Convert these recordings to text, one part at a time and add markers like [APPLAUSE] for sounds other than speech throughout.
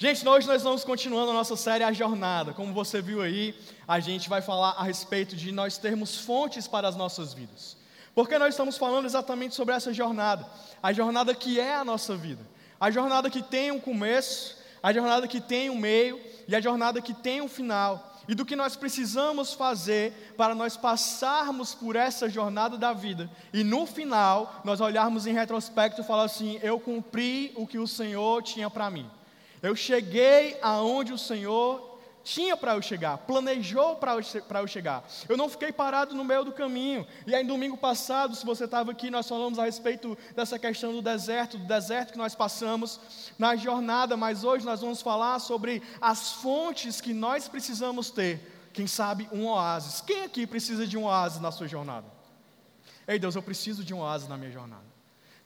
Gente, hoje nós vamos continuando a nossa série A Jornada. Como você viu aí, a gente vai falar a respeito de nós termos fontes para as nossas vidas. Porque nós estamos falando exatamente sobre essa jornada, a jornada que é a nossa vida, a jornada que tem um começo, a jornada que tem um meio e a jornada que tem um final. E do que nós precisamos fazer para nós passarmos por essa jornada da vida e no final nós olharmos em retrospecto e falar assim: eu cumpri o que o Senhor tinha para mim. Eu cheguei aonde o Senhor tinha para eu chegar, planejou para eu, chegar. Eu não fiquei parado no meio do caminho. E aí, domingo passado, se você estava aqui, nós falamos a respeito dessa questão do deserto, do deserto que nós passamos na jornada, mas hoje nós vamos falar sobre as fontes que nós precisamos ter. Quem sabe um oásis. Quem aqui precisa de um oásis na sua jornada? Ei, Deus, eu preciso de um oásis na minha jornada.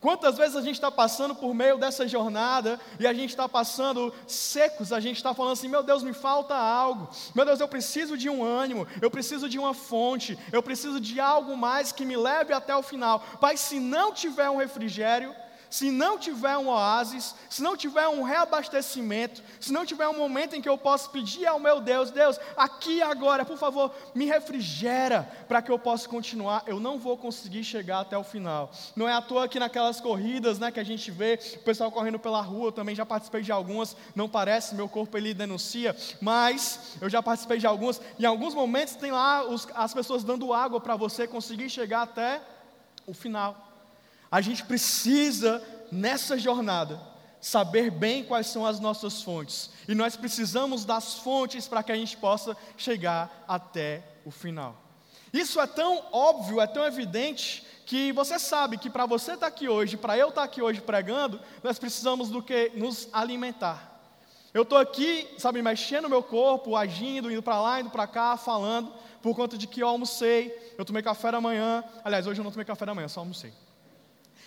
Quantas vezes a gente está passando por meio dessa jornada e a gente está passando secos, a gente está falando assim: meu Deus, me falta algo, meu Deus, eu preciso de um ânimo, eu preciso de uma fonte, eu preciso de algo mais que me leve até o final. Pai, se não tiver um refrigério, se não tiver um oásis, se não tiver um reabastecimento, se não tiver um momento em que eu possa pedir ao meu Deus, Deus, aqui agora, por favor, me refrigera para que eu possa continuar, eu não vou conseguir chegar até o final. Não é à toa que naquelas corridas, né, que a gente vê o pessoal correndo pela rua, eu também já participei de algumas, não parece, meu corpo ele denuncia, mas eu já participei de algumas, em alguns momentos tem lá os, as pessoas dando água para você conseguir chegar até o final. A gente precisa, nessa jornada, saber bem quais são as nossas fontes. E nós precisamos das fontes para que a gente possa chegar até o final. Isso é tão óbvio, é tão evidente, que você sabe que para você estar tá aqui hoje, para eu estar tá aqui hoje pregando, nós precisamos do que? Nos alimentar. Eu estou aqui, sabe, mexendo meu corpo, agindo, indo para lá, indo para cá, falando, por conta de que eu almocei, eu tomei café da manhã. Aliás, hoje eu não tomei café da manhã, só almocei.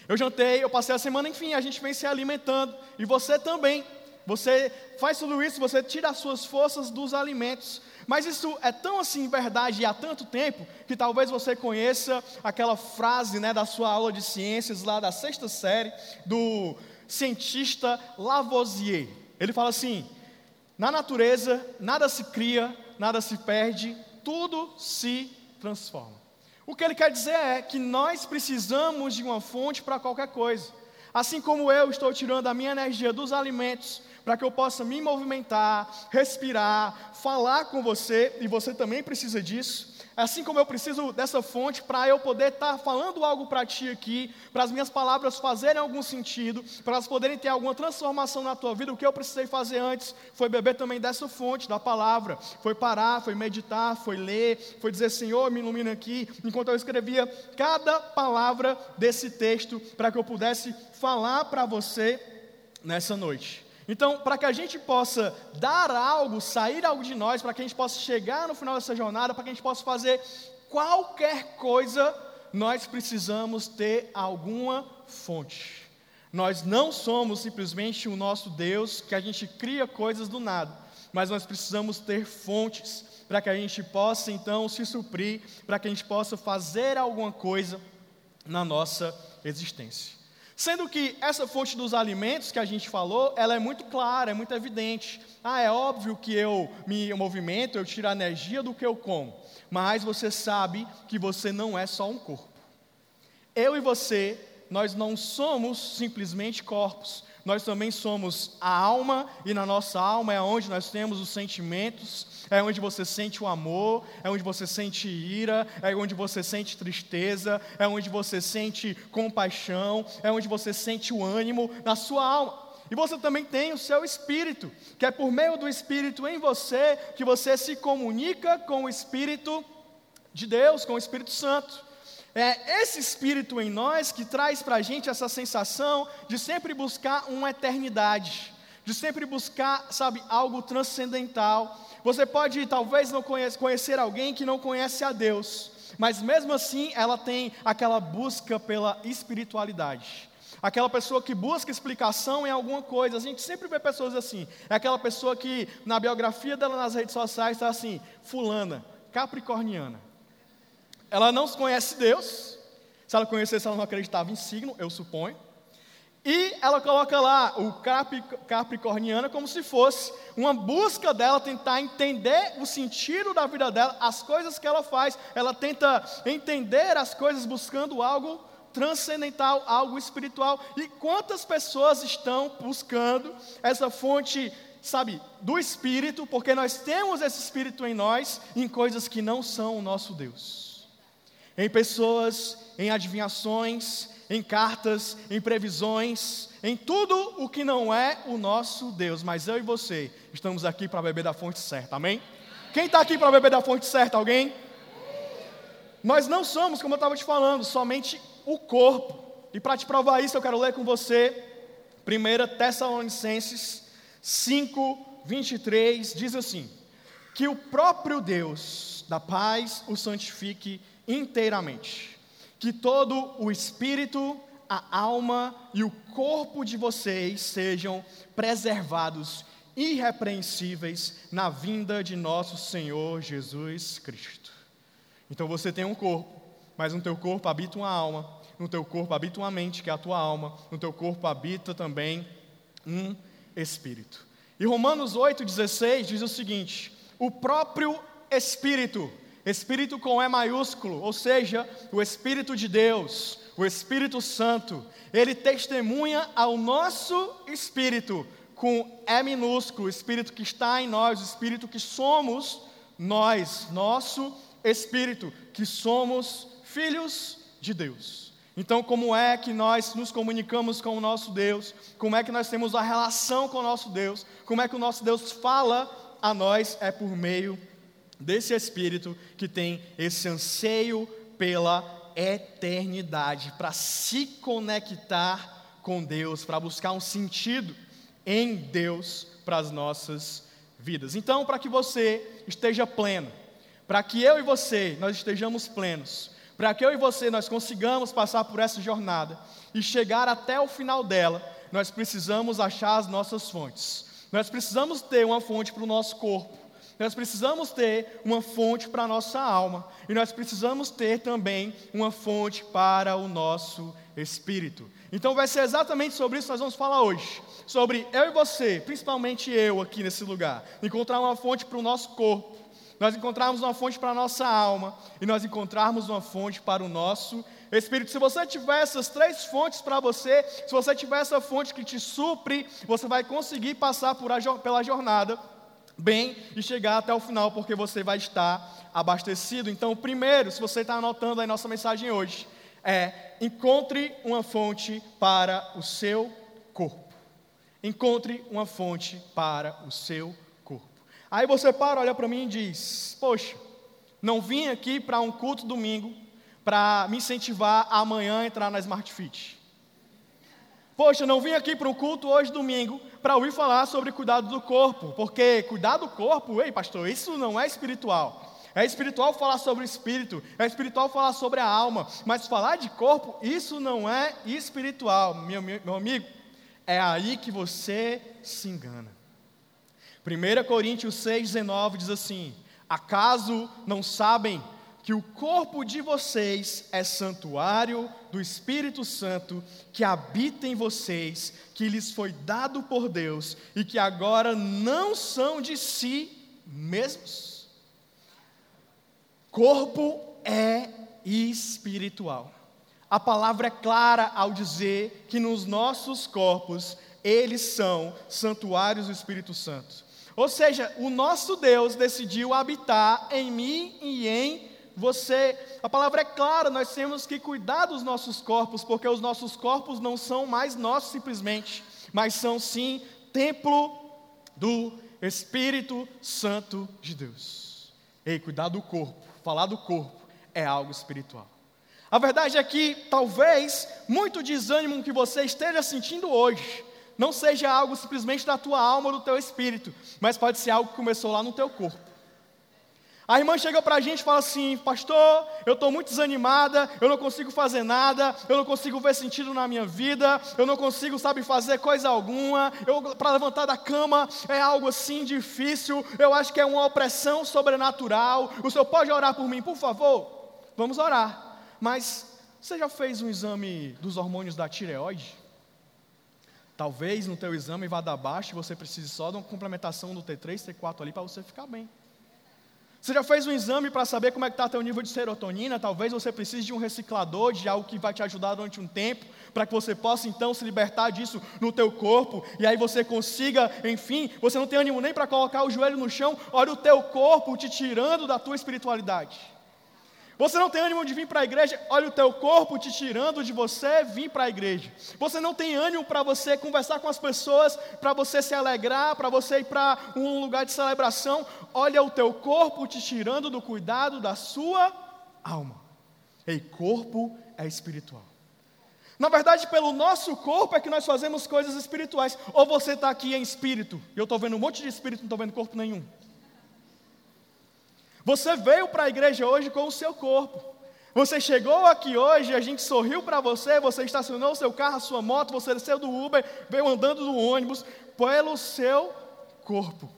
Eu jantei, eu passei a semana, enfim, a gente vem se alimentando. E você também. Você faz tudo isso, você tira as suas forças dos alimentos. Mas isso é tão assim verdade há tanto tempo que talvez você conheça aquela frase né, da sua aula de ciências lá da sexta série do cientista Lavoisier. Ele fala assim: na natureza nada se cria, nada se perde, tudo se transforma. O que ele quer dizer é que nós precisamos de uma fonte para qualquer coisa. Assim como eu estou tirando a minha energia dos alimentos para que eu possa me movimentar, respirar, falar com você, e você também precisa disso. Assim como eu preciso dessa fonte para eu poder estar tá falando algo para ti aqui, para as minhas palavras fazerem algum sentido, para elas poderem ter alguma transformação na tua vida, o que eu precisei fazer antes foi beber também dessa fonte, da palavra. Foi parar, foi meditar, foi ler, foi dizer, Senhor, me ilumina aqui, enquanto eu escrevia cada palavra desse texto, para que eu pudesse falar para você nessa noite. Então, para que a gente possa dar algo, sair algo de nós, para que a gente possa chegar no final dessa jornada, para que a gente possa fazer qualquer coisa, nós precisamos ter alguma fonte. Nós não somos simplesmente o nosso Deus que a gente cria coisas do nada, mas nós precisamos ter fontes para que a gente possa então se suprir, para que a gente possa fazer alguma coisa na nossa existência. Sendo que essa fonte dos alimentos que a gente falou, ela é muito clara, é muito evidente. Ah, é óbvio que eu me movimento, eu tiro a energia do que eu como. Mas você sabe que você não é só um corpo. Eu e você, nós não somos simplesmente corpos nós também somos a alma, e na nossa alma é onde nós temos os sentimentos, é onde você sente o amor, é onde você sente ira, é onde você sente tristeza, é onde você sente compaixão, é onde você sente o ânimo na sua alma. E você também tem o seu espírito, que é por meio do espírito em você que você se comunica com o espírito de Deus, com o Espírito Santo. É esse espírito em nós que traz para a gente essa sensação de sempre buscar uma eternidade, de sempre buscar, sabe, algo transcendental. Você pode talvez não conhece, conhecer alguém que não conhece a Deus, mas mesmo assim ela tem aquela busca pela espiritualidade. Aquela pessoa que busca explicação em alguma coisa, a gente sempre vê pessoas assim. É aquela pessoa que na biografia dela nas redes sociais está assim: Fulana, Capricorniana. Ela não conhece Deus. Se ela conhecesse, ela não acreditava em signo, eu suponho. Ela coloca lá o capricorniano como se fosse uma busca dela tentar entender o sentido da vida dela, as coisas que ela faz. Ela tenta entender as coisas buscando algo transcendental, algo espiritual. E quantas pessoas estão buscando essa fonte, sabe, do espírito, porque nós temos esse espírito em nós, em coisas que não são o nosso Deus. Em pessoas, em adivinhações, em cartas, em previsões, em tudo o que não é o nosso Deus. Mas eu e você estamos aqui para beber da fonte certa, amém? Quem está aqui para beber da fonte certa? Alguém? Nós não somos, como eu estava te falando, somente o corpo. E para te provar isso, eu quero ler com você 1 Tessalonicenses 5, 23, diz assim: Que o próprio Deus da paz o santifique inteiramente que todo o espírito, a alma e o corpo de vocês sejam preservados irrepreensíveis na vinda de nosso Senhor Jesus Cristo. Então você tem um corpo, mas no teu corpo habita uma alma, no teu corpo habita uma mente, que é a tua alma, no teu corpo habita também um espírito. E Romanos 8,16 diz o seguinte: o próprio Espírito Espírito com E maiúsculo, ou seja, o Espírito de Deus, o Espírito Santo, ele testemunha ao nosso espírito com E minúsculo, o Espírito que está em nós, o Espírito que somos nós, nosso Espírito, que somos filhos de Deus. Então, como é que nós nos comunicamos com o nosso Deus? Como é que nós temos a relação com o nosso Deus? Como é que o nosso Deus fala a nós? É por meio desse espírito que tem esse anseio pela eternidade, para se conectar com Deus, para buscar um sentido em Deus para as nossas vidas. Então, para que você esteja pleno, para que eu e você nós estejamos plenos, para que eu e você nós consigamos passar por essa jornada e chegar até o final dela, nós precisamos achar as nossas fontes. Nós precisamos ter uma fonte para o nosso corpo. Nós precisamos ter uma fonte para a nossa alma e nós precisamos ter também uma fonte para o nosso espírito. Então vai ser exatamente sobre isso que nós vamos falar hoje. Sobre eu e você, principalmente eu aqui nesse lugar, encontrar uma fonte para o nosso corpo, nós encontrarmos uma fonte para a nossa alma e nós encontrarmos uma fonte para o nosso espírito. Se você tiver essas três fontes para você, se você tiver essa fonte que te supre, você vai conseguir passar a, pela jornada bem e chegar até o final, porque você vai estar abastecido. Então, primeiro, se você está anotando aí nossa mensagem hoje, é encontre uma fonte para o seu corpo. Encontre uma fonte para o seu corpo. Aí você para, olha para mim e diz: Poxa, não vim aqui para um culto domingo para me incentivar a amanhã entrar na Smart Fit. Poxa, não vim aqui para um culto hoje domingo para ouvir falar sobre cuidado do corpo, porque cuidar do corpo, ei pastor, isso não é espiritual. É espiritual falar sobre o espírito, é espiritual falar sobre a alma, mas falar de corpo, isso não é espiritual, meu, meu amigo. É aí que você se engana. 1 Coríntios 6,19 diz assim: Acaso não sabem que o corpo de vocês é santuário do Espírito Santo que habita em vocês, que lhes foi dado por Deus e que agora não são de si mesmos. Corpo é espiritual. A palavra é clara ao dizer que nos nossos corpos eles são santuários do Espírito Santo. Ou seja, o nosso Deus decidiu habitar em mim e em você, a palavra é clara, nós temos que cuidar dos nossos corpos, porque os nossos corpos não são mais nossos simplesmente, mas são sim templo do Espírito Santo de Deus. Ei, cuidar do corpo, falar do corpo é algo espiritual. A verdade é que talvez muito desânimo que você esteja sentindo hoje não seja algo simplesmente da tua alma ou do teu espírito, mas pode ser algo que começou lá no teu corpo. A irmã chega para a gente e fala assim: Pastor, eu estou muito desanimada, eu não consigo fazer nada, eu não consigo ver sentido na minha vida, eu não consigo, sabe, fazer coisa alguma, para levantar da cama é algo assim difícil, eu acho que é uma opressão sobrenatural. O senhor pode orar por mim, por favor? Vamos orar. Mas você já fez um exame dos hormônios da tireoide? Talvez no teu exame vá dar baixo e você precise só de uma complementação do T3, T4 ali para você ficar bem. Você já fez um exame para saber como é que está teu nível de serotonina? Talvez você precise de um reciclador, de algo que vai te ajudar durante um tempo, para que você possa então se libertar disso no teu corpo, e aí você consiga, enfim, você não tem ânimo nem para colocar o joelho no chão, olha o teu corpo te tirando da tua espiritualidade. Você não tem ânimo de vir para a igreja, olha o teu corpo te tirando de você vir para a igreja. Você não tem ânimo para você conversar com as pessoas, para você se alegrar, para você ir para um lugar de celebração, olha o teu corpo te tirando do cuidado da sua alma. E corpo é espiritual. Na verdade, pelo nosso corpo é que nós fazemos coisas espirituais. Ou você está aqui em espírito, e eu estou vendo um monte de espírito, não estou vendo corpo nenhum. Você veio para a igreja hoje com o seu corpo. Você chegou aqui hoje, a gente sorriu para você, você estacionou o seu carro, a sua moto, você desceu do Uber, veio andando do ônibus pelo seu corpo.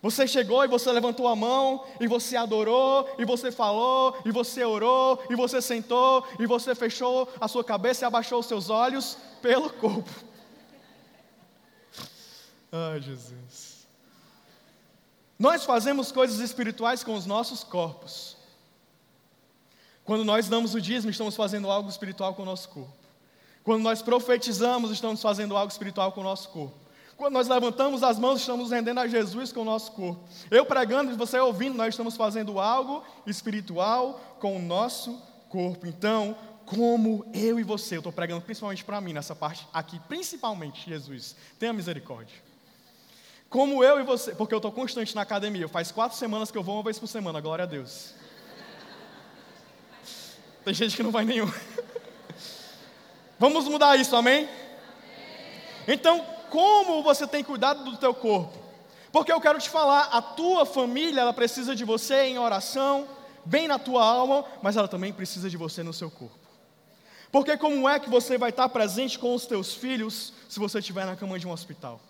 Você chegou e você levantou a mão, e você adorou, e você falou, e você orou, e você sentou, e você fechou a sua cabeça e abaixou os seus olhos pelo corpo. [LAUGHS] Ai, Jesus. Nós fazemos coisas espirituais com os nossos corpos. Quando nós damos o dízimo, estamos fazendo algo espiritual com o nosso corpo. Quando nós profetizamos, estamos fazendo algo espiritual com o nosso corpo. Quando nós levantamos as mãos, estamos rendendo a Jesus com o nosso corpo. Eu pregando e você ouvindo, nós estamos fazendo algo espiritual com o nosso corpo. Então, como eu e você, eu estou pregando principalmente para mim nessa parte aqui, principalmente, Jesus, tenha misericórdia. Como eu e você, porque eu estou constante na academia, faz quatro semanas que eu vou uma vez por semana, glória a Deus. Tem gente que não vai nenhum. [LAUGHS] Vamos mudar isso, amém? Então, como você tem cuidado do teu corpo? Porque eu quero te falar, a tua família, ela precisa de você em oração, bem na tua alma, mas ela também precisa de você no seu corpo. Porque como é que você vai estar presente com os teus filhos se você estiver na cama de um hospital?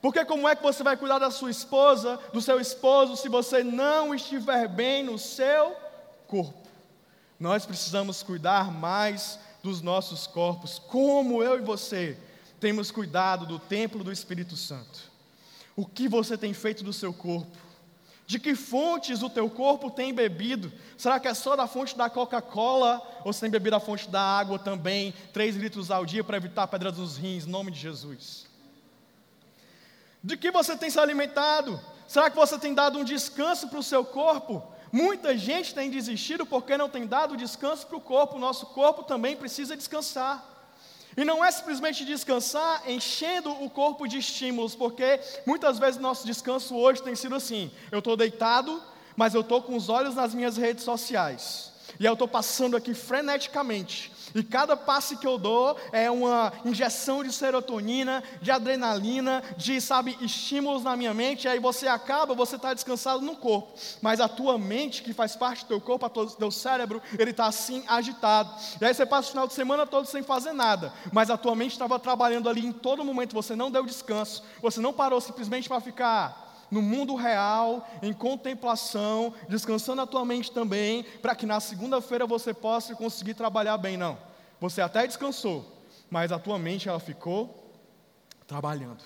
Porque como é que você vai cuidar da sua esposa, do seu esposo, se você não estiver bem no seu corpo? Nós precisamos cuidar mais dos nossos corpos, como eu e você temos cuidado do templo do Espírito Santo. O que você tem feito do seu corpo? De que fontes o teu corpo tem bebido? Será que é só da fonte da Coca-Cola? Ou você tem bebido a fonte da água também, 3 litros ao dia para evitar pedras nos rins, em nome de Jesus? De que você tem se alimentado? Será que você tem dado um descanso para o seu corpo? Muita gente tem desistido porque não tem dado descanso para o corpo. Nosso corpo também precisa descansar. E não é simplesmente descansar enchendo o corpo de estímulos, porque muitas vezes nosso descanso hoje tem sido assim: eu estou deitado, mas eu estou com os olhos nas minhas redes sociais. E eu estou passando aqui freneticamente. E cada passe que eu dou é uma injeção de serotonina, de adrenalina, de, sabe, estímulos na minha mente. E aí você acaba, você está descansado no corpo. Mas a tua mente, que faz parte do teu corpo, o teu cérebro, ele está assim agitado. E aí você passa o final de semana todo sem fazer nada. Mas a tua mente estava trabalhando ali em todo momento. Você não deu descanso. Você não parou simplesmente para ficar no mundo real, em contemplação, descansando a tua mente também, para que na segunda-feira você possa conseguir trabalhar bem. Não. Você até descansou, mas a tua mente ela ficou trabalhando.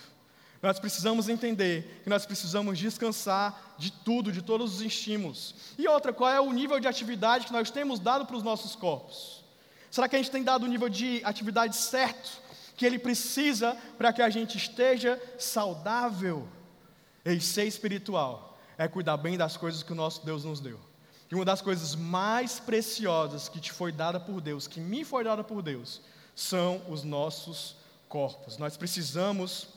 Nós precisamos entender que nós precisamos descansar de tudo, de todos os estímulos. E outra, qual é o nível de atividade que nós temos dado para os nossos corpos? Será que a gente tem dado o nível de atividade certo que ele precisa para que a gente esteja saudável? E ser espiritual é cuidar bem das coisas que o nosso Deus nos deu. E uma das coisas mais preciosas que te foi dada por Deus, que me foi dada por Deus, são os nossos corpos. Nós precisamos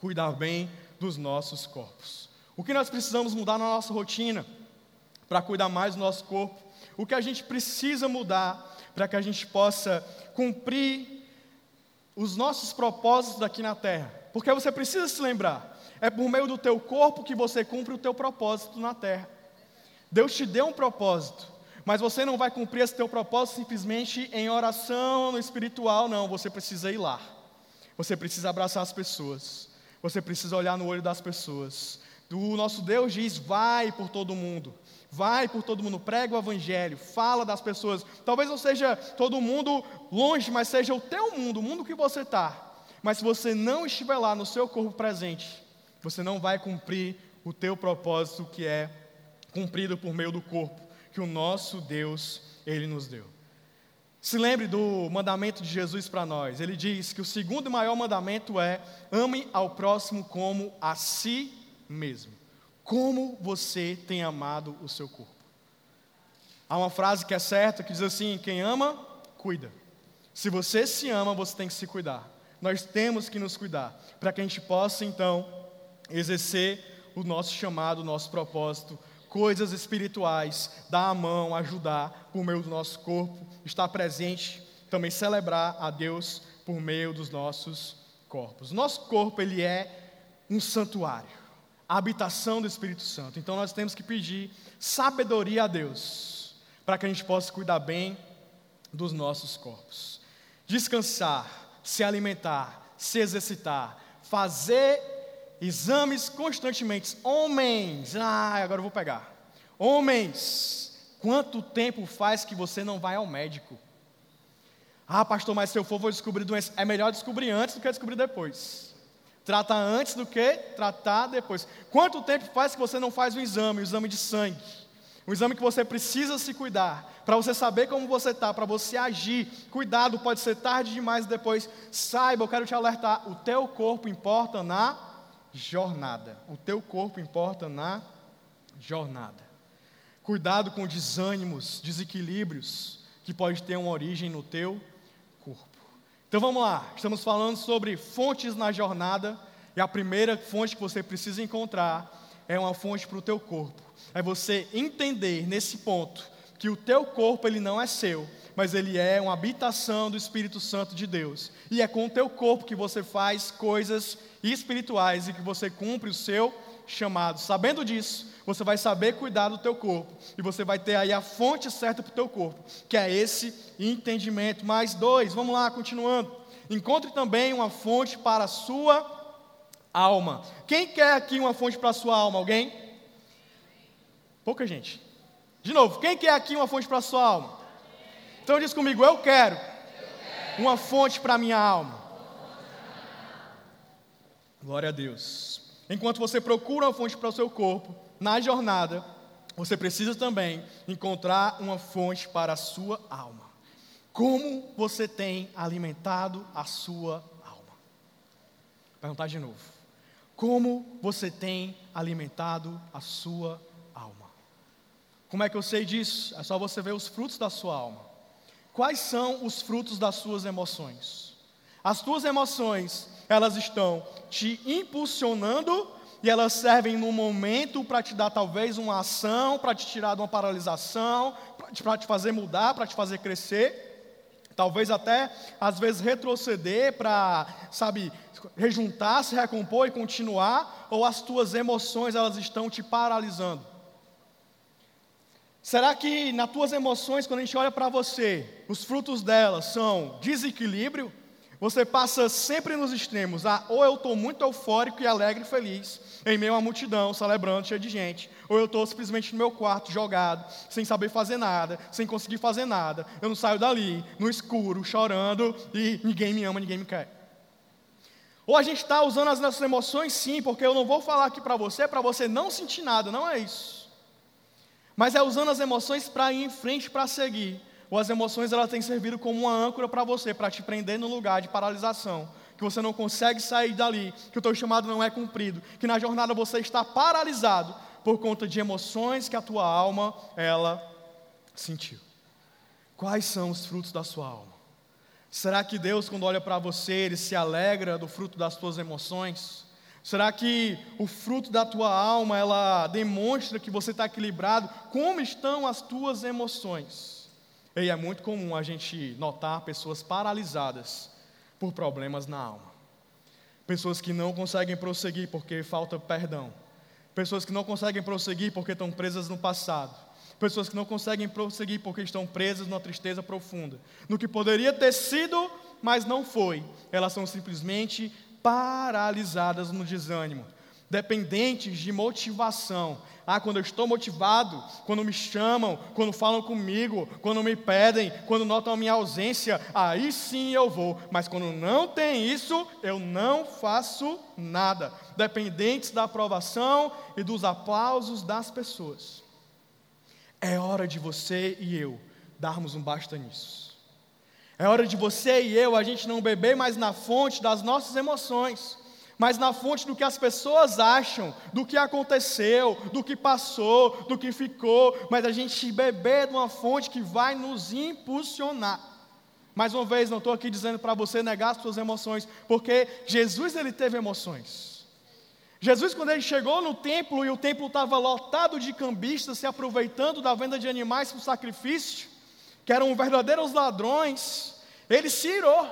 cuidar bem dos nossos corpos. O que nós precisamos mudar na nossa rotina para cuidar mais do nosso corpo? O que a gente precisa mudar para que a gente possa cumprir os nossos propósitos aqui na terra? Porque você precisa se lembrar, é por meio do teu corpo que você cumpre o teu propósito na terra. Deus te deu um propósito, mas você não vai cumprir esse teu propósito simplesmente em oração no espiritual, não. Você precisa ir lá. Você precisa abraçar as pessoas. Você precisa olhar no olho das pessoas. O nosso Deus diz: vai por todo mundo. Vai por todo mundo, prega o evangelho, fala das pessoas. Talvez não seja todo mundo longe, mas seja o teu mundo, o mundo que você está. Mas se você não estiver lá no seu corpo presente, você não vai cumprir o teu propósito que é cumprido por meio do corpo que o nosso Deus ele nos deu. Se lembre do mandamento de Jesus para nós. Ele diz que o segundo e maior mandamento é: ame ao próximo como a si mesmo. Como você tem amado o seu corpo. Há uma frase que é certa que diz assim: quem ama, cuida. Se você se ama, você tem que se cuidar. Nós temos que nos cuidar para que a gente possa então exercer o nosso chamado, o nosso propósito coisas espirituais, dar a mão, ajudar por meio do nosso corpo, estar presente, também celebrar a Deus por meio dos nossos corpos. Nosso corpo ele é um santuário, a habitação do Espírito Santo. Então nós temos que pedir sabedoria a Deus para que a gente possa cuidar bem dos nossos corpos. Descansar, se alimentar, se exercitar, fazer exames constantemente. Homens, ah, agora eu vou pegar. Homens, quanto tempo faz que você não vai ao médico? Ah, pastor, mas se eu for, vou descobrir doença. É melhor descobrir antes do que descobrir depois. Trata antes do que tratar depois. Quanto tempo faz que você não faz um exame, um exame de sangue? Um exame que você precisa se cuidar, para você saber como você está, para você agir. Cuidado, pode ser tarde demais depois. Saiba, eu quero te alertar: o teu corpo importa na jornada. O teu corpo importa na jornada. Cuidado com desânimos, desequilíbrios que pode ter uma origem no teu corpo. Então vamos lá, estamos falando sobre fontes na jornada, e a primeira fonte que você precisa encontrar é uma fonte para o teu corpo. É você entender nesse ponto que o teu corpo ele não é seu, mas ele é uma habitação do Espírito Santo de Deus. E é com o teu corpo que você faz coisas espirituais e que você cumpre o seu chamado. Sabendo disso, você vai saber cuidar do teu corpo e você vai ter aí a fonte certa para o teu corpo, que é esse entendimento. Mais dois, vamos lá, continuando. Encontre também uma fonte para a sua alma. Quem quer aqui uma fonte para a sua alma? Alguém? Pouca gente. De novo, quem quer aqui uma fonte para a sua alma? Então diz comigo, eu quero uma fonte para a minha alma. Glória a Deus. Enquanto você procura uma fonte para o seu corpo, na jornada, você precisa também encontrar uma fonte para a sua alma. Como você tem alimentado a sua alma? Vou perguntar de novo. Como você tem alimentado a sua alma? Como é que eu sei disso? É só você ver os frutos da sua alma. Quais são os frutos das suas emoções? As tuas emoções, elas estão te impulsionando e elas servem no momento para te dar talvez uma ação, para te tirar de uma paralisação, para te fazer mudar, para te fazer crescer. Talvez até, às vezes, retroceder para, sabe, rejuntar, se recompor e continuar, ou as tuas emoções, elas estão te paralisando. Será que nas tuas emoções, quando a gente olha para você, os frutos delas são desequilíbrio? Você passa sempre nos extremos, ah, ou eu estou muito eufórico e alegre e feliz, em meio uma multidão, celebrando, cheio de gente, ou eu estou simplesmente no meu quarto, jogado, sem saber fazer nada, sem conseguir fazer nada, eu não saio dali, no escuro, chorando, e ninguém me ama, ninguém me quer. Ou a gente está usando as nossas emoções sim, porque eu não vou falar aqui para você, para você não sentir nada, não é isso. Mas é usando as emoções para ir em frente, para seguir. Ou as emoções elas têm servido como uma âncora para você, para te prender no lugar de paralisação. Que você não consegue sair dali, que o teu chamado não é cumprido, que na jornada você está paralisado por conta de emoções que a tua alma ela sentiu. Quais são os frutos da sua alma? Será que Deus, quando olha para você, ele se alegra do fruto das tuas emoções? Será que o fruto da tua alma ela demonstra que você está equilibrado? Como estão as tuas emoções? E é muito comum a gente notar pessoas paralisadas por problemas na alma. Pessoas que não conseguem prosseguir porque falta perdão. Pessoas que não conseguem prosseguir porque estão presas no passado. Pessoas que não conseguem prosseguir porque estão presas numa tristeza profunda. No que poderia ter sido, mas não foi. Elas são simplesmente paralisadas no desânimo. dependentes de motivação. Ah, quando eu estou motivado, quando me chamam, quando falam comigo, quando me pedem, quando notam a minha ausência, aí sim eu vou. Mas quando não tem isso, eu não faço nada. Dependentes da aprovação e dos aplausos das pessoas. É hora de você e eu darmos um basta nisso. É hora de você e eu a gente não beber mais na fonte das nossas emoções mas na fonte do que as pessoas acham, do que aconteceu, do que passou, do que ficou, mas a gente beber de uma fonte que vai nos impulsionar. Mais uma vez, não estou aqui dizendo para você negar as suas emoções, porque Jesus ele teve emoções. Jesus, quando ele chegou no templo e o templo estava lotado de cambistas se aproveitando da venda de animais para sacrifício, que eram verdadeiros ladrões, ele se irou.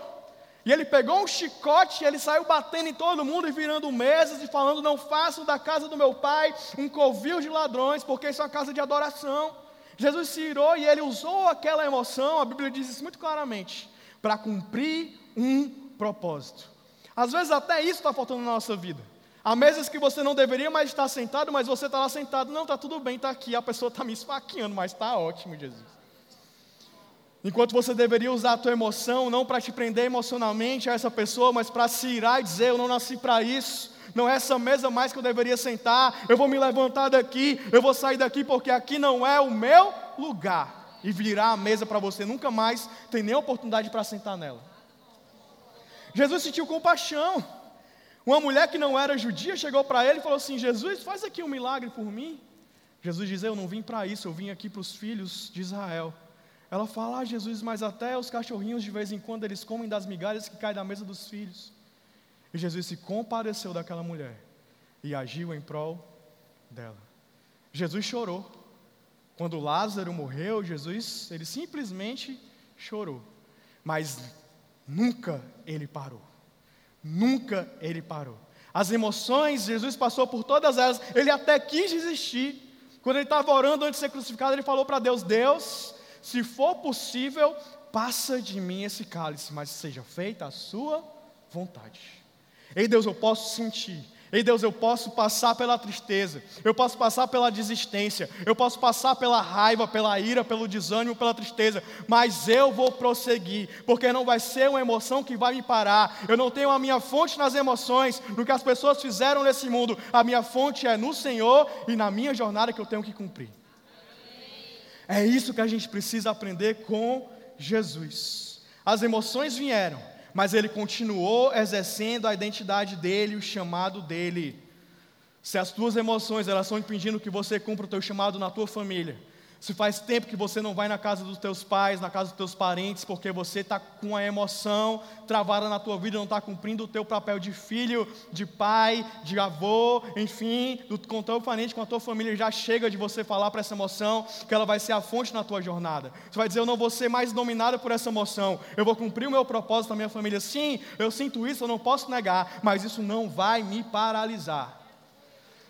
E ele pegou um chicote e ele saiu batendo em todo mundo e virando mesas e falando: Não façam da casa do meu pai um covil de ladrões, porque isso é uma casa de adoração. Jesus se irou e ele usou aquela emoção, a Bíblia diz isso muito claramente, para cumprir um propósito. Às vezes até isso está faltando na nossa vida. Há mesas que você não deveria mais estar sentado, mas você está lá sentado. Não, está tudo bem, está aqui. A pessoa está me esfaqueando, mas está ótimo, Jesus. Enquanto você deveria usar a tua emoção não para te prender emocionalmente a essa pessoa, mas para se irar e dizer: Eu não nasci para isso, não é essa mesa mais que eu deveria sentar, eu vou me levantar daqui, eu vou sair daqui porque aqui não é o meu lugar. E virar a mesa para você, nunca mais tem nem oportunidade para sentar nela. Jesus sentiu compaixão. Uma mulher que não era judia chegou para ele e falou assim: Jesus, faz aqui um milagre por mim. Jesus diz: Eu não vim para isso, eu vim aqui para os filhos de Israel. Ela fala, ah, Jesus, mas até os cachorrinhos de vez em quando eles comem das migalhas que caem da mesa dos filhos. E Jesus se compadeceu daquela mulher e agiu em prol dela. Jesus chorou. Quando Lázaro morreu, Jesus, ele simplesmente chorou. Mas nunca ele parou. Nunca ele parou. As emoções, Jesus passou por todas elas. Ele até quis desistir. Quando ele estava orando antes de ser crucificado, ele falou para Deus: Deus, se for possível, passa de mim esse cálice, mas seja feita a sua vontade. Ei Deus, eu posso sentir. Ei Deus, eu posso passar pela tristeza, eu posso passar pela desistência, eu posso passar pela raiva, pela ira, pelo desânimo, pela tristeza, mas eu vou prosseguir, porque não vai ser uma emoção que vai me parar. Eu não tenho a minha fonte nas emoções, no que as pessoas fizeram nesse mundo. A minha fonte é no Senhor e na minha jornada que eu tenho que cumprir. É isso que a gente precisa aprender com Jesus. As emoções vieram, mas ele continuou exercendo a identidade dele, o chamado dele. Se as tuas emoções elas estão impedindo que você cumpra o teu chamado na tua família, se faz tempo que você não vai na casa dos teus pais, na casa dos teus parentes, porque você está com a emoção travada na tua vida, não está cumprindo o teu papel de filho, de pai, de avô, enfim, do, teu parente, com a tua família, já chega de você falar para essa emoção que ela vai ser a fonte na tua jornada. Você vai dizer, eu não vou ser mais dominado por essa emoção, eu vou cumprir o meu propósito na minha família. Sim, eu sinto isso, eu não posso negar, mas isso não vai me paralisar.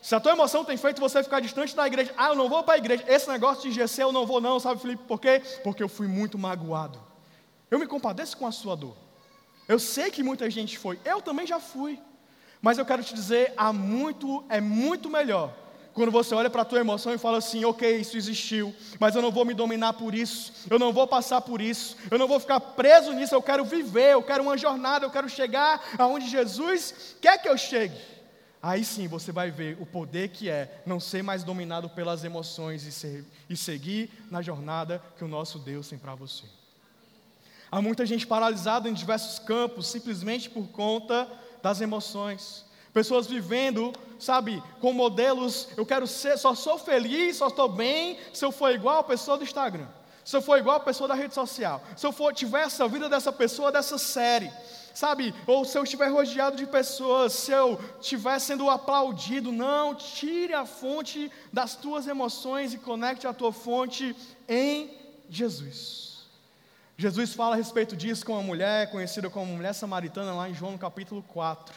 Se a tua emoção tem feito você ficar distante da igreja, ah, eu não vou para a igreja, esse negócio de GC eu não vou não, sabe Felipe, por quê? Porque eu fui muito magoado. Eu me compadeço com a sua dor. Eu sei que muita gente foi, eu também já fui. Mas eu quero te dizer, há muito, é muito melhor quando você olha para a tua emoção e fala assim, ok, isso existiu, mas eu não vou me dominar por isso, eu não vou passar por isso, eu não vou ficar preso nisso, eu quero viver, eu quero uma jornada, eu quero chegar aonde Jesus quer que eu chegue. Aí sim você vai ver o poder que é não ser mais dominado pelas emoções e, ser, e seguir na jornada que o nosso Deus tem para você. Há muita gente paralisada em diversos campos simplesmente por conta das emoções. Pessoas vivendo, sabe, com modelos, eu quero ser, só sou feliz, só estou bem se eu for igual a pessoa do Instagram. Se eu for igual a pessoa da rede social. Se eu for tiver essa vida dessa pessoa dessa série sabe? Ou se eu estiver rodeado de pessoas, se eu estiver sendo aplaudido, não, tire a fonte das tuas emoções e conecte a tua fonte em Jesus. Jesus fala a respeito disso com uma mulher conhecida como mulher samaritana lá em João no capítulo 4.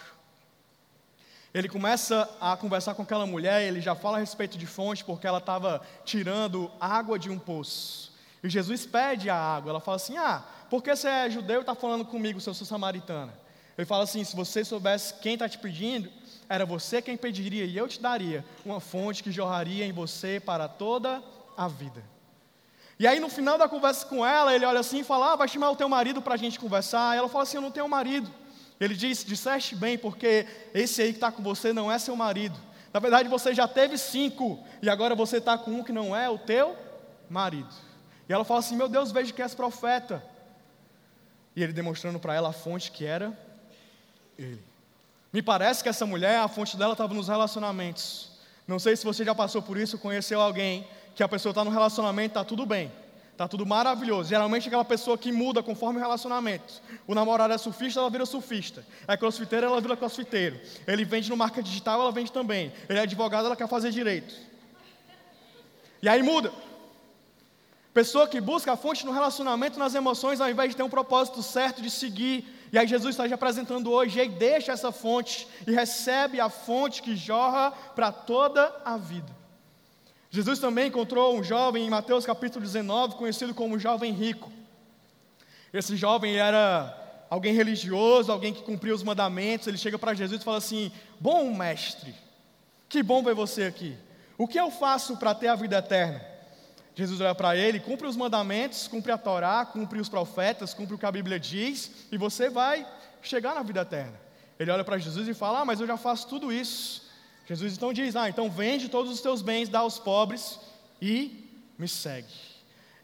Ele começa a conversar com aquela mulher, ele já fala a respeito de fonte, porque ela estava tirando água de um poço. E Jesus pede a água, ela fala assim: Ah, porque você é judeu e está falando comigo se eu sou samaritana? Ele fala assim: se você soubesse quem está te pedindo, era você quem pediria e eu te daria uma fonte que jorraria em você para toda a vida. E aí no final da conversa com ela, ele olha assim e fala: ah, vai chamar o teu marido para a gente conversar. E ela fala assim: eu não tenho marido. Ele diz: disseste bem, porque esse aí que está com você não é seu marido. Na verdade, você já teve cinco, e agora você está com um que não é o teu marido. E ela fala assim: Meu Deus, vejo que és profeta. E ele demonstrando para ela a fonte que era ele. Me parece que essa mulher, a fonte dela estava nos relacionamentos. Não sei se você já passou por isso, conheceu alguém que a pessoa está no relacionamento, está tudo bem, está tudo maravilhoso. Geralmente aquela pessoa que muda conforme o relacionamento. O namorado é surfista, ela vira surfista. É crossfiteiro, ela vira crossfiteiro. Ele vende no marca digital, ela vende também. Ele é advogado, ela quer fazer direito. E aí muda. Pessoa que busca a fonte no relacionamento, nas emoções, ao invés de ter um propósito certo de seguir. E aí Jesus está te apresentando hoje, e aí deixa essa fonte e recebe a fonte que jorra para toda a vida. Jesus também encontrou um jovem em Mateus capítulo 19, conhecido como jovem rico. Esse jovem era alguém religioso, alguém que cumpria os mandamentos. Ele chega para Jesus e fala assim: Bom mestre, que bom ver você aqui. O que eu faço para ter a vida eterna? Jesus olha para ele, cumpre os mandamentos, cumpre a Torá, cumpre os profetas, cumpre o que a Bíblia diz, e você vai chegar na vida eterna. Ele olha para Jesus e fala: Ah, mas eu já faço tudo isso. Jesus então diz: Ah, então vende todos os teus bens, dá aos pobres e me segue.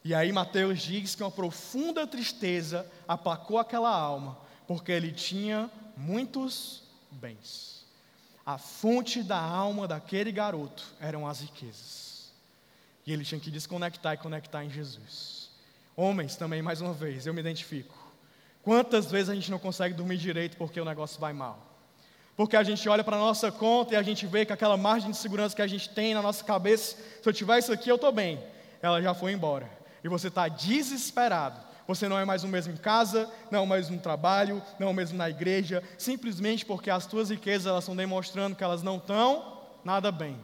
E aí Mateus diz que uma profunda tristeza aplacou aquela alma, porque ele tinha muitos bens. A fonte da alma daquele garoto eram as riquezas. E ele tinha que desconectar e conectar em Jesus. Homens também, mais uma vez, eu me identifico. Quantas vezes a gente não consegue dormir direito porque o negócio vai mal? Porque a gente olha para a nossa conta e a gente vê que aquela margem de segurança que a gente tem na nossa cabeça, se eu tiver isso aqui, eu estou bem. Ela já foi embora. E você está desesperado. Você não é mais o mesmo em casa, não é o mesmo no trabalho, não é o mesmo na igreja, simplesmente porque as tuas riquezas elas estão demonstrando que elas não estão nada bem.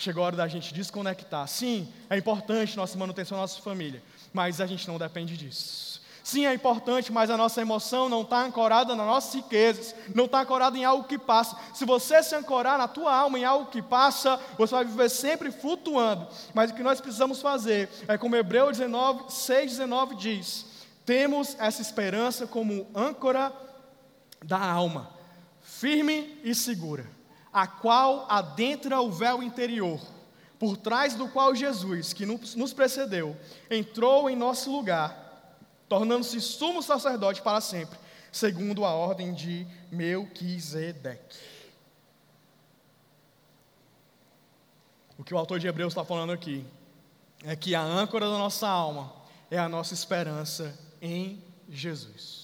Chegou a hora da gente desconectar. Sim, é importante nossa manutenção nossa família, mas a gente não depende disso. Sim, é importante, mas a nossa emoção não está ancorada nas nossas riquezas, não está ancorada em algo que passa. Se você se ancorar na tua alma em algo que passa, você vai viver sempre flutuando. Mas o que nós precisamos fazer é como Hebreu 19, 6, 19 diz: temos essa esperança como âncora da alma, firme e segura, a qual adentra o véu interior, por trás do qual Jesus, que nos precedeu, entrou em nosso lugar tornando-se sumo sacerdote para sempre, segundo a ordem de Melquisedeque. O que o autor de Hebreus está falando aqui é que a âncora da nossa alma é a nossa esperança em Jesus.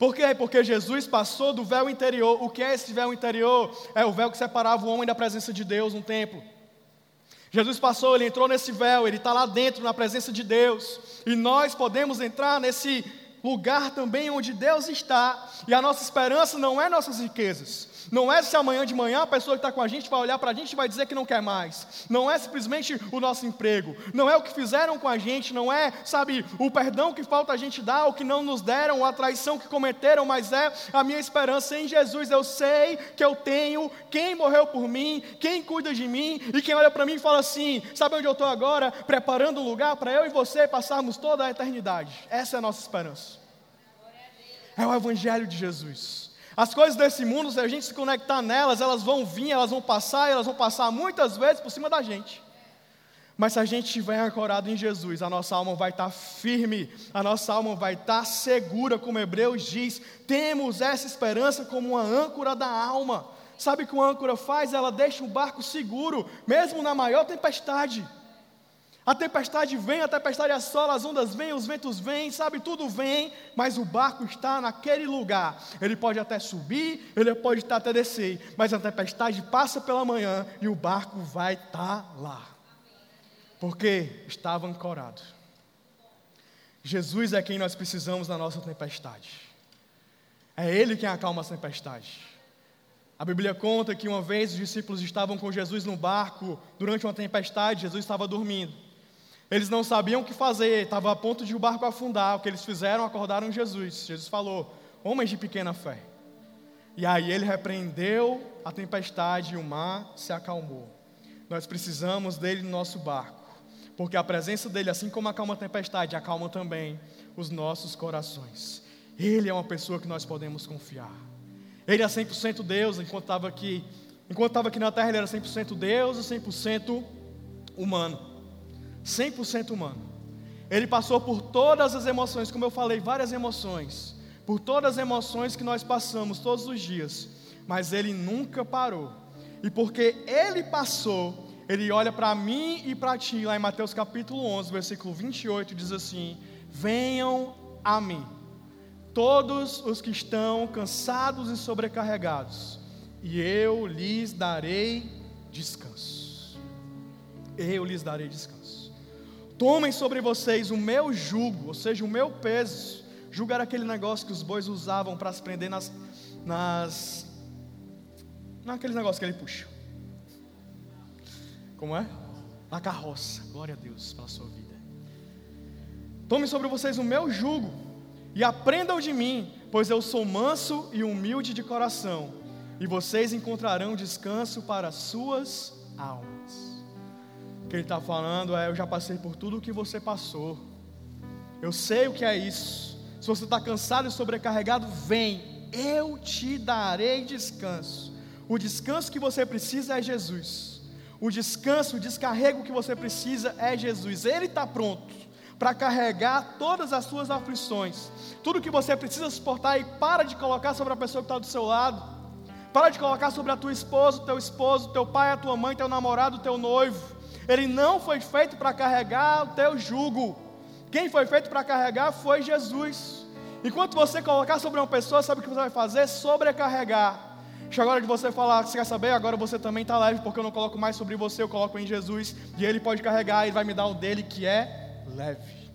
Por quê? Porque Jesus passou do véu interior. O que é esse véu interior? É o véu que separava o homem da presença de Deus no templo. Jesus passou, ele entrou nesse véu, ele está lá dentro na presença de Deus, e nós podemos entrar nesse lugar também onde Deus está, e a nossa esperança não é nossas riquezas, não é se amanhã de manhã a pessoa que está com a gente vai olhar para a gente e vai dizer que não quer mais. Não é simplesmente o nosso emprego. Não é o que fizeram com a gente. Não é, sabe, o perdão que falta a gente dar, o que não nos deram, a traição que cometeram. Mas é a minha esperança em Jesus. Eu sei que eu tenho quem morreu por mim, quem cuida de mim e quem olha para mim e fala assim: sabe onde eu estou agora? Preparando um lugar para eu e você passarmos toda a eternidade. Essa é a nossa esperança. É o Evangelho de Jesus. As coisas desse mundo, se a gente se conectar nelas, elas vão vir, elas vão passar, elas vão passar muitas vezes por cima da gente. Mas se a gente estiver ancorado em Jesus, a nossa alma vai estar firme, a nossa alma vai estar segura, como Hebreus diz. Temos essa esperança como uma âncora da alma. Sabe o que uma âncora faz? Ela deixa o barco seguro, mesmo na maior tempestade. A tempestade vem, a tempestade assola, as ondas vêm, os ventos vêm, sabe, tudo vem, mas o barco está naquele lugar. Ele pode até subir, ele pode até descer, mas a tempestade passa pela manhã e o barco vai estar lá. Porque estava ancorado. Jesus é quem nós precisamos na nossa tempestade. É Ele quem acalma a tempestade. A Bíblia conta que uma vez os discípulos estavam com Jesus no barco durante uma tempestade, Jesus estava dormindo. Eles não sabiam o que fazer, estava a ponto de o barco afundar. O que eles fizeram? Acordaram Jesus. Jesus falou: Homens de pequena fé. E aí ele repreendeu a tempestade e o mar se acalmou. Nós precisamos dele no nosso barco, porque a presença dele, assim como acalma a tempestade, acalma também os nossos corações. Ele é uma pessoa que nós podemos confiar. Ele é 100% Deus, enquanto estava aqui, enquanto estava aqui na terra, ele era 100% Deus e 100% humano. 100% humano. Ele passou por todas as emoções, como eu falei, várias emoções, por todas as emoções que nós passamos todos os dias, mas ele nunca parou. E porque ele passou, ele olha para mim e para ti, lá em Mateus capítulo 11, versículo 28, diz assim: Venham a mim, todos os que estão cansados e sobrecarregados, e eu lhes darei descanso. Eu lhes darei descanso. Tomem sobre vocês o meu jugo, ou seja, o meu peso. Jugo era aquele negócio que os bois usavam para se prender nas. nas naqueles negócios que ele puxa. Como é? Na carroça. Glória a Deus pela sua vida. Tomem sobre vocês o meu jugo e aprendam de mim, pois eu sou manso e humilde de coração, e vocês encontrarão descanso para as suas almas que ele está falando é: Eu já passei por tudo o que você passou. Eu sei o que é isso. Se você está cansado e sobrecarregado, vem, eu te darei descanso. O descanso que você precisa é Jesus. O descanso, o descarrego que você precisa é Jesus. Ele está pronto para carregar todas as suas aflições. Tudo que você precisa suportar e para de colocar sobre a pessoa que está do seu lado. Para de colocar sobre a tua esposa, o teu esposo, teu pai, a tua mãe, teu namorado, teu noivo. Ele não foi feito para carregar o teu jugo. Quem foi feito para carregar foi Jesus. Enquanto você colocar sobre uma pessoa, sabe o que você vai fazer? Sobrecarregar. Chegou a hora de você falar, você quer saber? Agora você também está leve, porque eu não coloco mais sobre você, eu coloco em Jesus, e Ele pode carregar, e vai me dar o dele que é leve.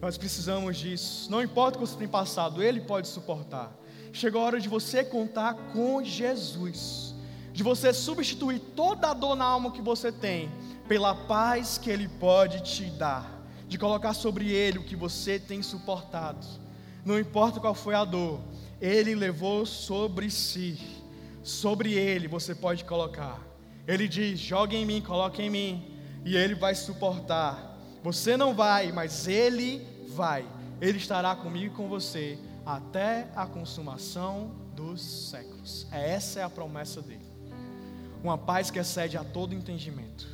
Nós precisamos disso. Não importa o que você tem passado, Ele pode suportar. Chegou a hora de você contar com Jesus de você substituir toda a dor na alma que você tem pela paz que Ele pode te dar, de colocar sobre Ele o que você tem suportado. Não importa qual foi a dor, Ele levou sobre si, sobre Ele você pode colocar. Ele diz: jogue em mim, coloque em mim, e Ele vai suportar. Você não vai, mas Ele vai. Ele estará comigo e com você até a consumação dos séculos. Essa é a promessa dele uma paz que excede a todo entendimento.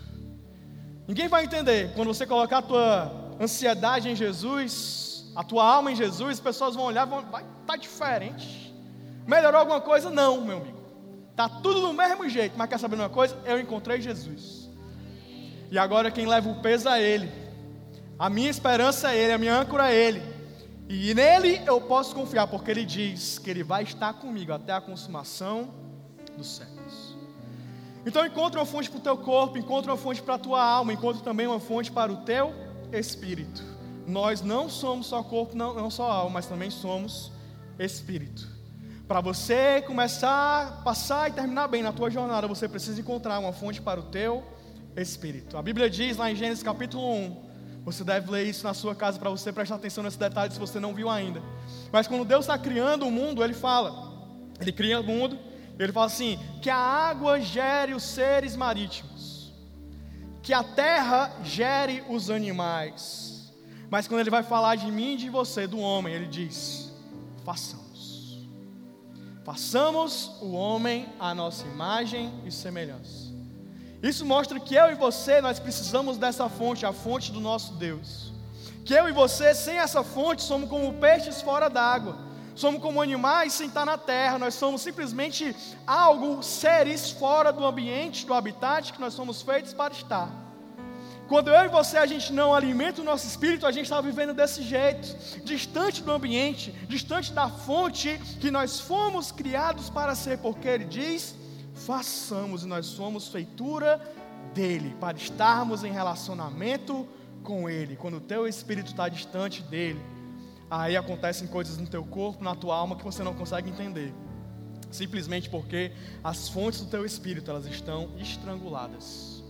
Ninguém vai entender quando você colocar a tua ansiedade em Jesus, a tua alma em Jesus, as pessoas vão olhar e vão, vai, tá diferente. Melhorou alguma coisa? Não, meu amigo. Tá tudo do mesmo jeito, mas quer saber uma coisa? Eu encontrei Jesus. E agora quem leva o peso é Ele. A minha esperança é Ele, a minha âncora é Ele. E nele eu posso confiar, porque Ele diz que Ele vai estar comigo até a consumação do século. Então encontre uma fonte para o teu corpo, encontre uma fonte para a tua alma, encontre também uma fonte para o teu espírito. Nós não somos só corpo, não, não só alma, mas também somos espírito. Para você começar passar e terminar bem na tua jornada, você precisa encontrar uma fonte para o teu espírito. A Bíblia diz lá em Gênesis capítulo 1, você deve ler isso na sua casa para você prestar atenção nesse detalhe se você não viu ainda. Mas quando Deus está criando o mundo, Ele fala, Ele cria o mundo, ele fala assim: que a água gere os seres marítimos, que a terra gere os animais. Mas quando ele vai falar de mim e de você, do homem, ele diz: façamos. Façamos o homem à nossa imagem e semelhança. Isso mostra que eu e você, nós precisamos dessa fonte, a fonte do nosso Deus. Que eu e você, sem essa fonte, somos como peixes fora d'água somos como animais sem estar na terra, nós somos simplesmente algo, seres fora do ambiente, do habitat que nós somos feitos para estar. Quando eu e você a gente não alimenta o nosso espírito, a gente está vivendo desse jeito, distante do ambiente, distante da fonte que nós fomos criados para ser, porque Ele diz: façamos, e nós somos feitura dele, para estarmos em relacionamento com Ele. Quando o teu espírito está distante dele, aí acontecem coisas no teu corpo, na tua alma que você não consegue entender. Simplesmente porque as fontes do teu espírito, elas estão estranguladas.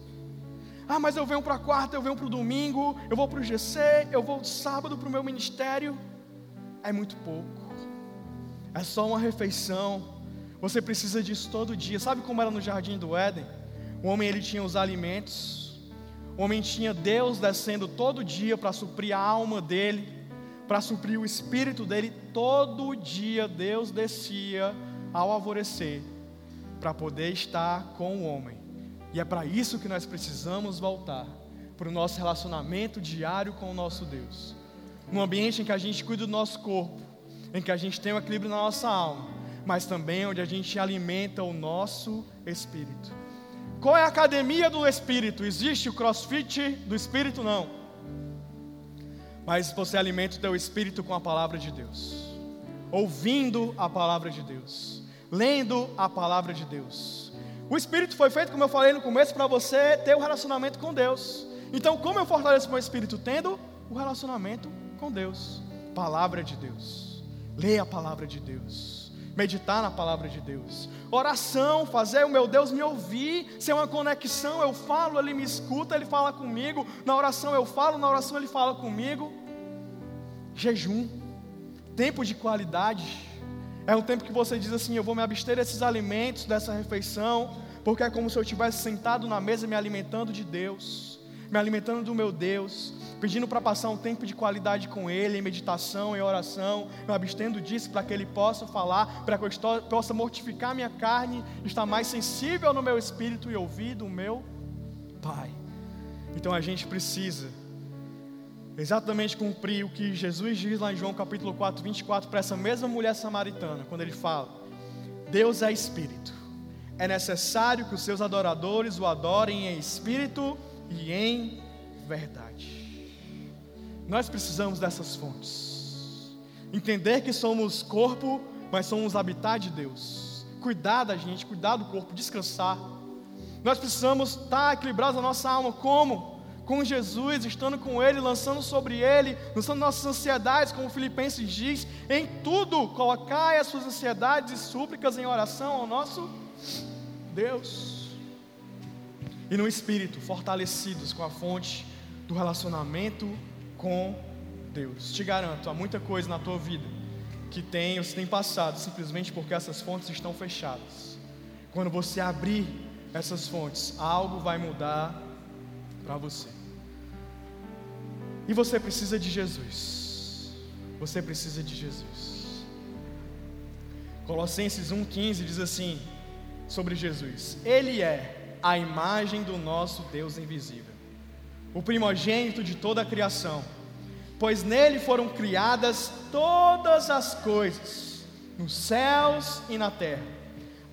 Ah, mas eu venho para quarta, eu venho para o domingo, eu vou para o GC, eu vou sábado para o meu ministério. É muito pouco. é só uma refeição. Você precisa disso todo dia. Sabe como era no jardim do Éden? O homem ele tinha os alimentos. O homem tinha Deus descendo todo dia para suprir a alma dele, para suprir o espírito dele. Todo dia Deus descia ao alvorecer para poder estar com o homem. E é para isso que nós precisamos voltar para o nosso relacionamento diário com o nosso Deus. Num ambiente em que a gente cuida do nosso corpo, em que a gente tem o um equilíbrio na nossa alma, mas também onde a gente alimenta o nosso espírito. Qual é a academia do espírito? Existe o crossfit do espírito? Não. Mas você alimenta o teu espírito com a palavra de Deus, ouvindo a palavra de Deus, lendo a palavra de Deus. O espírito foi feito, como eu falei no começo, para você ter um relacionamento com Deus. Então, como eu fortaleço meu espírito? Tendo o um relacionamento com Deus, palavra de Deus. Leia a palavra de Deus. Meditar na palavra de Deus. Oração, fazer o meu Deus me ouvir, ser uma conexão, eu falo, ele me escuta, ele fala comigo. Na oração eu falo, na oração ele fala comigo. Jejum, tempo de qualidade. É um tempo que você diz assim: eu vou me abster desses alimentos, dessa refeição, porque é como se eu estivesse sentado na mesa me alimentando de Deus, me alimentando do meu Deus, pedindo para passar um tempo de qualidade com Ele, em meditação, em oração, me abstendo disso para que Ele possa falar, para que eu possa mortificar minha carne, estar mais sensível no meu espírito e ouvir do meu Pai. Então a gente precisa exatamente cumprir o que Jesus diz lá em João capítulo 4, 24, para essa mesma mulher samaritana, quando ele fala: Deus é espírito, é necessário que os seus adoradores o adorem em espírito e em verdade. Nós precisamos dessas fontes. Entender que somos corpo, mas somos habitat de Deus. Cuidar da gente, cuidar do corpo, descansar. Nós precisamos estar equilibrados na nossa alma. Como? Com Jesus, estando com Ele, lançando sobre Ele, lançando nossas ansiedades, como Filipenses diz, em tudo, colocai as suas ansiedades e súplicas em oração ao nosso Deus. E no Espírito, fortalecidos com a fonte do relacionamento com Deus. Te garanto, há muita coisa na tua vida que tem, você tem passado simplesmente porque essas fontes estão fechadas. Quando você abrir essas fontes, algo vai mudar para você. E você precisa de Jesus. Você precisa de Jesus. Colossenses 1,15 diz assim sobre Jesus: Ele é a imagem do nosso Deus invisível o primogênito de toda a criação, pois nele foram criadas todas as coisas, nos céus e na terra,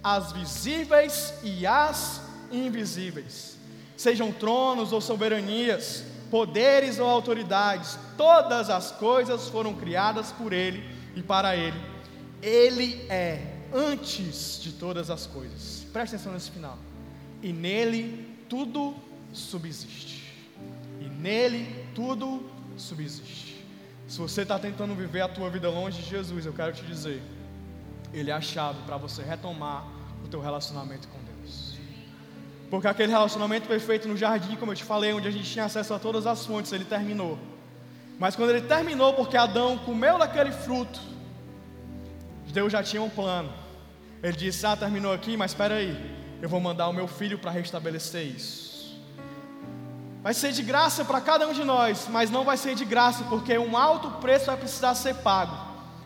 as visíveis e as invisíveis, sejam tronos ou soberanias, poderes ou autoridades, todas as coisas foram criadas por ele e para ele. Ele é antes de todas as coisas. Preste atenção nesse final. E nele tudo subsiste nele tudo subsiste. Se você está tentando viver a tua vida longe de Jesus, eu quero te dizer, Ele é a chave para você retomar o teu relacionamento com. Porque aquele relacionamento perfeito no jardim, como eu te falei, onde a gente tinha acesso a todas as fontes, ele terminou. Mas quando ele terminou, porque Adão comeu daquele fruto, Deus já tinha um plano. Ele disse: Ah, terminou aqui, mas espera aí, eu vou mandar o meu filho para restabelecer isso. Vai ser de graça para cada um de nós, mas não vai ser de graça, porque um alto preço vai precisar ser pago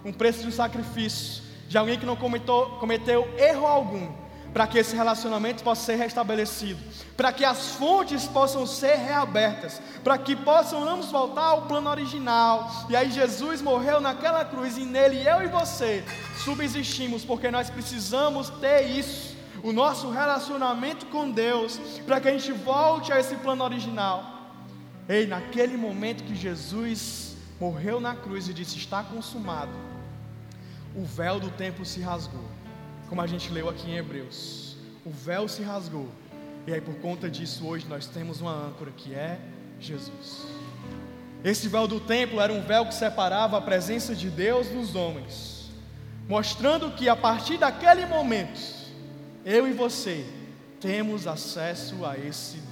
um preço de um sacrifício, de alguém que não cometeu, cometeu erro algum, para que esse relacionamento possa ser restabelecido, para que as fontes possam ser reabertas, para que possamos voltar ao plano original. E aí Jesus morreu naquela cruz e nele eu e você subsistimos, porque nós precisamos ter isso o nosso relacionamento com Deus, para que a gente volte a esse plano original. Ei, naquele momento que Jesus morreu na cruz e disse: Está consumado, o véu do templo se rasgou, como a gente leu aqui em Hebreus. O véu se rasgou, e aí por conta disso, hoje nós temos uma âncora que é Jesus. Esse véu do templo era um véu que separava a presença de Deus dos homens, mostrando que a partir daquele momento, eu e você temos acesso a esse.